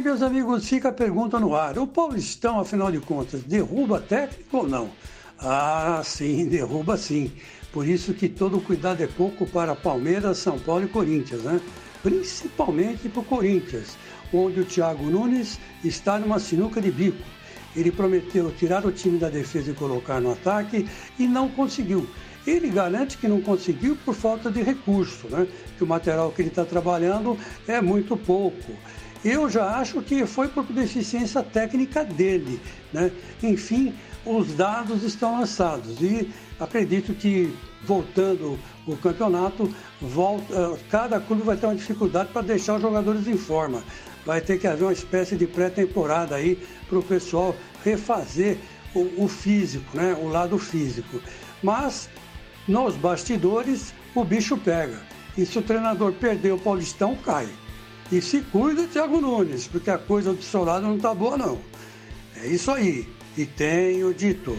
meus amigos, fica a pergunta no ar. O Paulistão, afinal de contas, derruba técnico ou não? Ah, sim, derruba sim. Por isso que todo cuidado é pouco para Palmeiras, São Paulo e Corinthians, né? Principalmente para o Corinthians, onde o Thiago Nunes está numa sinuca de bico. Ele prometeu tirar o time da defesa e colocar no ataque e não conseguiu. Ele garante que não conseguiu por falta de recurso, né? que o material que ele está trabalhando é muito pouco. Eu já acho que foi por deficiência técnica dele. Né? Enfim, os dados estão lançados e acredito que voltando o campeonato, volta, eh, cada clube vai ter uma dificuldade para deixar os jogadores em forma. Vai ter que haver uma espécie de pré-temporada aí para o pessoal refazer o, o físico, né? o lado físico. Mas nos bastidores o bicho pega. E se o treinador perder o Paulistão, cai. E se cuida, Thiago Nunes, porque a coisa do seu lado não está boa, não. É isso aí. E tenho dito.